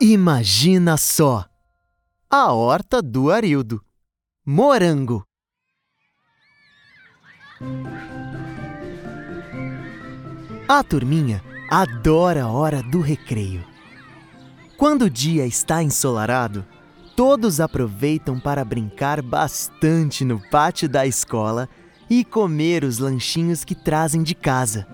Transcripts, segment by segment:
Imagina só! A horta do Arildo. Morango. A turminha adora a hora do recreio. Quando o dia está ensolarado, todos aproveitam para brincar bastante no pátio da escola e comer os lanchinhos que trazem de casa.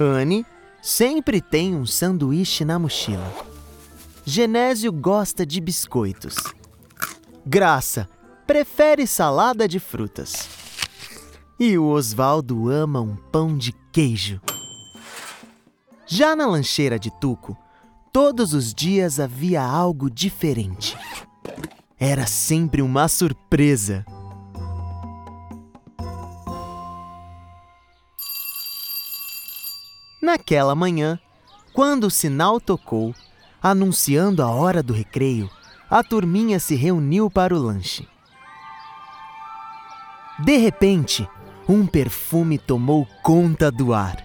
Anne sempre tem um sanduíche na mochila. Genésio gosta de biscoitos. Graça prefere salada de frutas. E o Osvaldo ama um pão de queijo. Já na lancheira de Tuco, todos os dias havia algo diferente. Era sempre uma surpresa. Naquela manhã, quando o sinal tocou, anunciando a hora do recreio, a turminha se reuniu para o lanche. De repente, um perfume tomou conta do ar.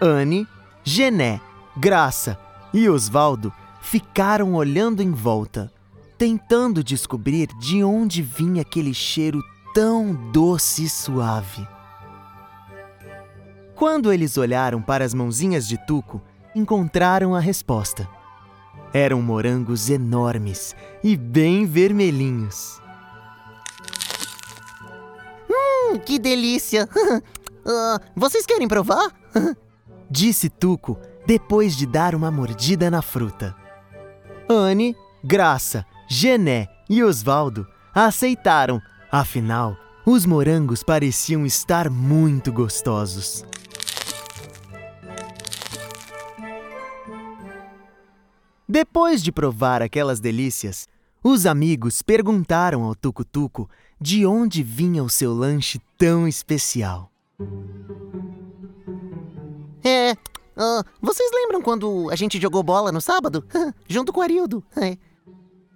Anne, Gené, Graça e Osvaldo ficaram olhando em volta, tentando descobrir de onde vinha aquele cheiro tão doce e suave. Quando eles olharam para as mãozinhas de Tuco, encontraram a resposta. Eram morangos enormes e bem vermelhinhos. Hum, que delícia! uh, vocês querem provar? Disse Tuco depois de dar uma mordida na fruta. Anne, Graça, Gené e Osvaldo aceitaram, afinal, os morangos pareciam estar muito gostosos. Depois de provar aquelas delícias, os amigos perguntaram ao Tucutuco de onde vinha o seu lanche tão especial. É. Uh, vocês lembram quando a gente jogou bola no sábado? Junto com o Arildo. É.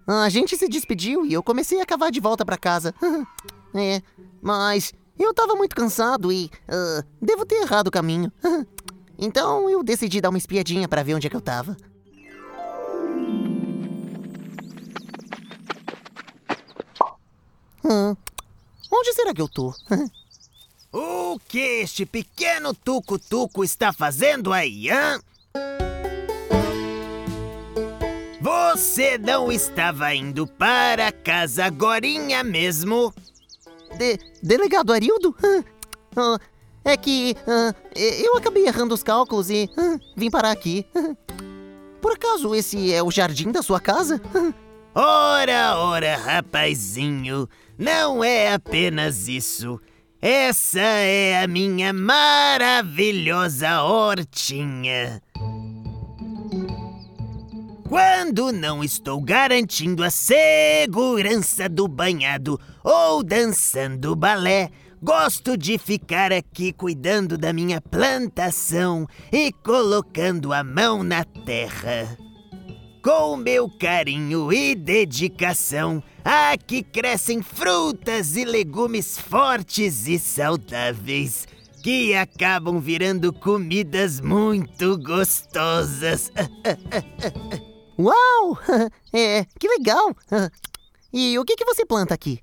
A gente se despediu e eu comecei a cavar de volta para casa. é. Mas eu tava muito cansado e. Uh, devo ter errado o caminho. então eu decidi dar uma espiadinha para ver onde é que eu tava. Hum, onde será que eu tô? o que este pequeno tuco-tuco está fazendo aí, hã? Você não estava indo para casa agorinha mesmo? De delegado Arildo? É que eu acabei errando os cálculos e vim parar aqui. Por acaso esse é o jardim da sua casa? Ora, ora, rapazinho, não é apenas isso. Essa é a minha maravilhosa hortinha. Quando não estou garantindo a segurança do banhado ou dançando balé, gosto de ficar aqui cuidando da minha plantação e colocando a mão na terra. Com meu carinho e dedicação, aqui crescem frutas e legumes fortes e saudáveis que acabam virando comidas muito gostosas. Uau! É, que legal! E o que, que você planta aqui?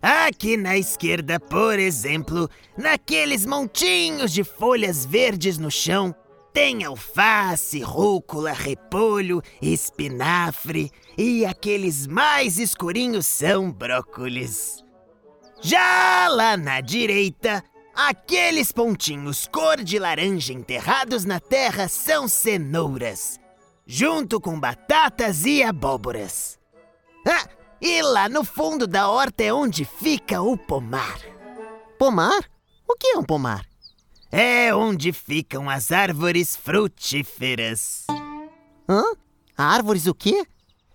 Aqui na esquerda, por exemplo, naqueles montinhos de folhas verdes no chão, tem alface, rúcula, repolho, espinafre e aqueles mais escurinhos são brócolis. Já lá na direita, aqueles pontinhos cor de laranja enterrados na terra são cenouras, junto com batatas e abóboras. Ah, e lá no fundo da horta é onde fica o pomar. Pomar? O que é um pomar? É onde ficam as árvores frutíferas. Hã? Árvores o quê?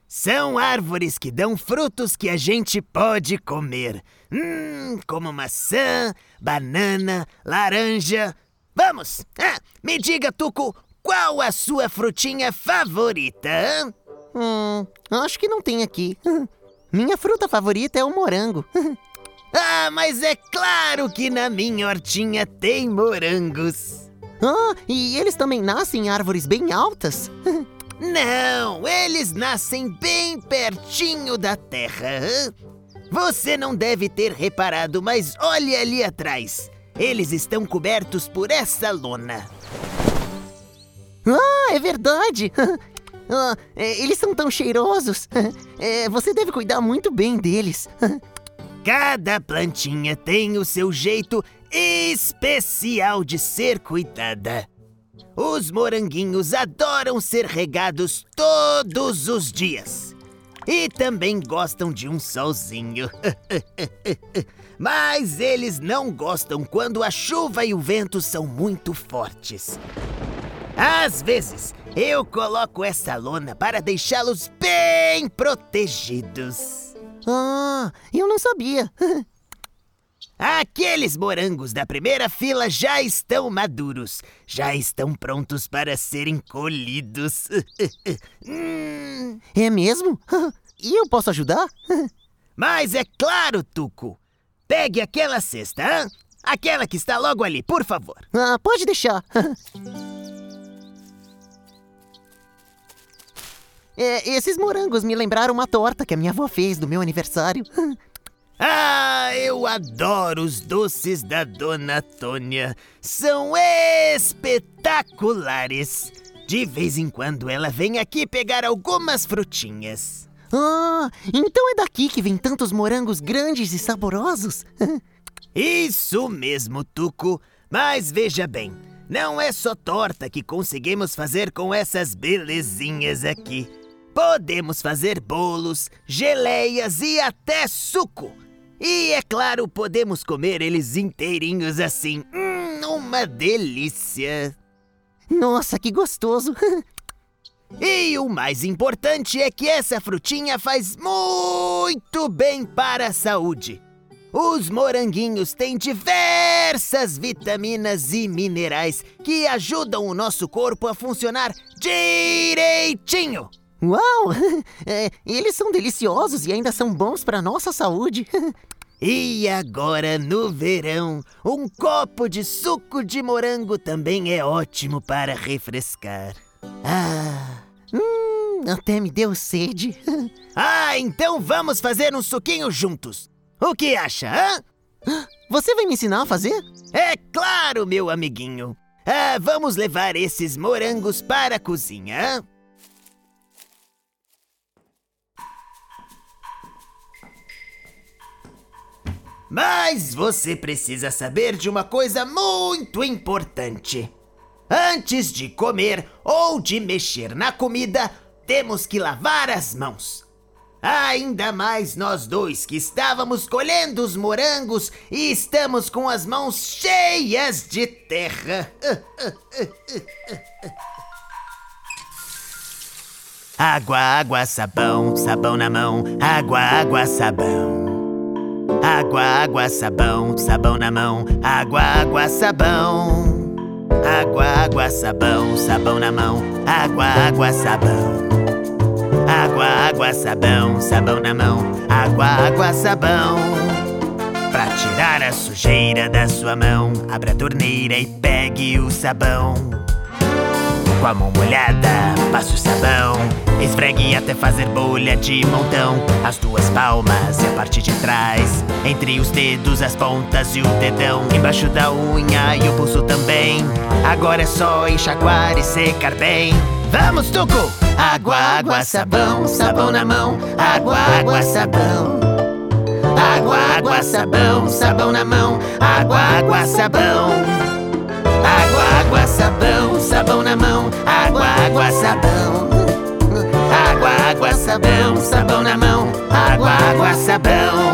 São árvores que dão frutos que a gente pode comer. Hum, como maçã, banana, laranja. Vamos! Ah, me diga, Tuco, qual a sua frutinha favorita? Hum, acho que não tem aqui. Minha fruta favorita é o morango. Ah, mas é claro que na minha hortinha tem morangos. Ah, e eles também nascem em árvores bem altas? Não, eles nascem bem pertinho da terra. Você não deve ter reparado, mas olhe ali atrás. Eles estão cobertos por essa lona. Ah, é verdade! Ah, é, eles são tão cheirosos. É, você deve cuidar muito bem deles. Cada plantinha tem o seu jeito especial de ser cuidada. Os moranguinhos adoram ser regados todos os dias. E também gostam de um solzinho. Mas eles não gostam quando a chuva e o vento são muito fortes. Às vezes, eu coloco essa lona para deixá-los bem protegidos. Ah, eu não sabia. Aqueles morangos da primeira fila já estão maduros. Já estão prontos para serem colhidos. hum. É mesmo? E eu posso ajudar? Mas é claro, Tuco. Pegue aquela cesta, hein? aquela que está logo ali, por favor. Ah, pode deixar. É, esses morangos me lembraram uma torta que a minha avó fez do meu aniversário. Ah, eu adoro os doces da Dona Tônia. São espetaculares. De vez em quando ela vem aqui pegar algumas frutinhas. Ah, então é daqui que vem tantos morangos grandes e saborosos? Isso mesmo, Tuco. Mas veja bem, não é só torta que conseguimos fazer com essas belezinhas aqui. Podemos fazer bolos, geleias e até suco. E é claro, podemos comer eles inteirinhos assim. Hum, uma delícia! Nossa, que gostoso! e o mais importante é que essa frutinha faz muito bem para a saúde. Os moranguinhos têm diversas vitaminas e minerais que ajudam o nosso corpo a funcionar direitinho. Uau! É, eles são deliciosos e ainda são bons para nossa saúde. E agora, no verão, um copo de suco de morango também é ótimo para refrescar. Ah, hum, até me deu sede. Ah, então vamos fazer um suquinho juntos. O que acha, hã? Você vai me ensinar a fazer? É claro, meu amiguinho. Ah, vamos levar esses morangos para a cozinha. Mas você precisa saber de uma coisa muito importante. Antes de comer ou de mexer na comida, temos que lavar as mãos. Ainda mais nós dois que estávamos colhendo os morangos e estamos com as mãos cheias de terra. Água, água, sabão, sabão na mão. Água, água, sabão. Água, água, sabão, sabão na mão. Água, água, sabão. Água, água, sabão, sabão na mão. Água, água, sabão. Água, água, sabão, sabão na mão. Água, água, sabão. Pra tirar a sujeira da sua mão, abra a torneira e pegue o sabão. Com a mão molhada, passe o sabão. Esfregue até fazer bolha de montão. As duas palmas e a parte de trás. Entre os dedos, as pontas e o dedão. Embaixo da unha e o pulso também. Agora é só enxaguar e secar bem. Vamos, Tuco! Água, água, sabão, sabão na mão. Água, água, sabão. Água, água, sabão, sabão na mão. Água, água, sabão. Água, água, sabão, sabão na mão. Água, água, sabão. Água, sabão, sabão na mão. Água, água, sabão.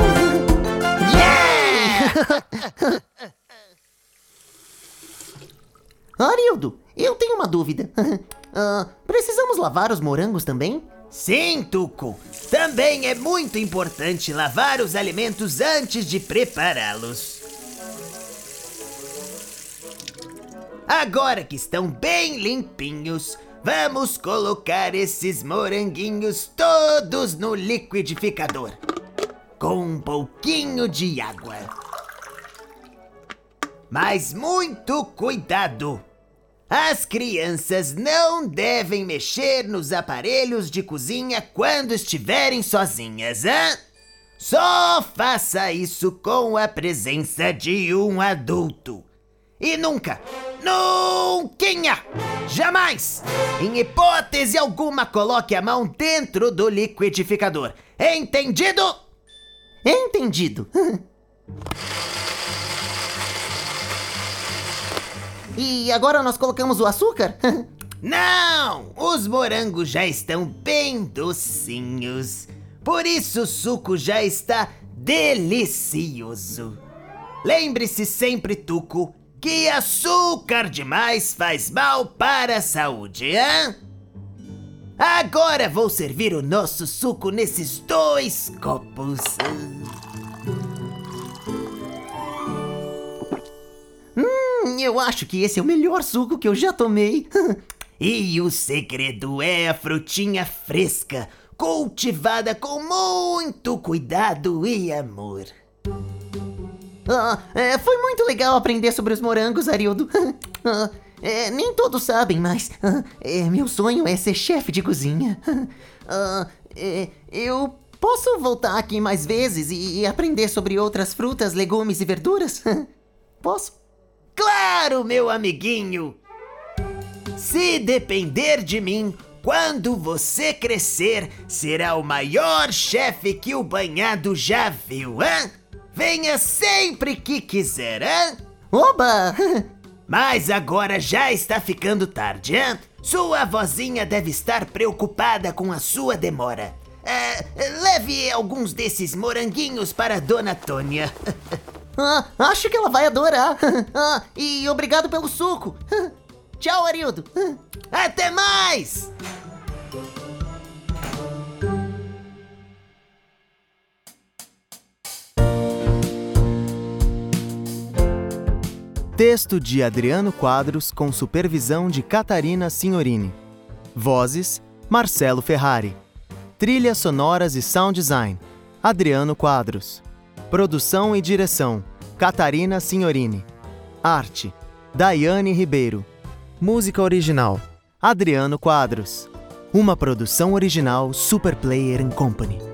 Yeah! Arildo, eu tenho uma dúvida. Ah, precisamos lavar os morangos também? Sim, Tuco. Também é muito importante lavar os alimentos antes de prepará-los. Agora que estão bem limpinhos, vamos colocar esses moranguinhos todos no liquidificador. Com um pouquinho de água. Mas muito cuidado! As crianças não devem mexer nos aparelhos de cozinha quando estiverem sozinhas, hã? Só faça isso com a presença de um adulto. E nunca, nunca, jamais, em hipótese alguma, coloque a mão dentro do liquidificador. Entendido? Entendido. e agora nós colocamos o açúcar? Não! Os morangos já estão bem docinhos. Por isso o suco já está delicioso. Lembre-se sempre, Tuco, que açúcar demais faz mal para a saúde, hã? Agora vou servir o nosso suco nesses dois copos. Hum, eu acho que esse é o melhor suco que eu já tomei. E o segredo é a frutinha fresca, cultivada com muito cuidado e amor. Ah, é, foi muito legal aprender sobre os morangos, Arildo. Ah, é, nem todos sabem, mas ah, é, meu sonho é ser chefe de cozinha. Ah, é, eu posso voltar aqui mais vezes e, e aprender sobre outras frutas, legumes e verduras? Posso? Claro, meu amiguinho! Se depender de mim, quando você crescer, será o maior chefe que o banhado já viu, hã? Venha sempre que quiser, hã? Oba! Mas agora já está ficando tarde, hã? Sua vozinha deve estar preocupada com a sua demora. É, leve alguns desses moranguinhos para Dona Tônia. Ah, acho que ela vai adorar. Ah, e obrigado pelo suco. Tchau, Arildo. Até mais! Texto de Adriano Quadros com supervisão de Catarina Signorini. Vozes: Marcelo Ferrari. Trilhas sonoras e sound design: Adriano Quadros. Produção e direção: Catarina Signorini. Arte: Daiane Ribeiro. Música original: Adriano Quadros. Uma produção original Super Player Company.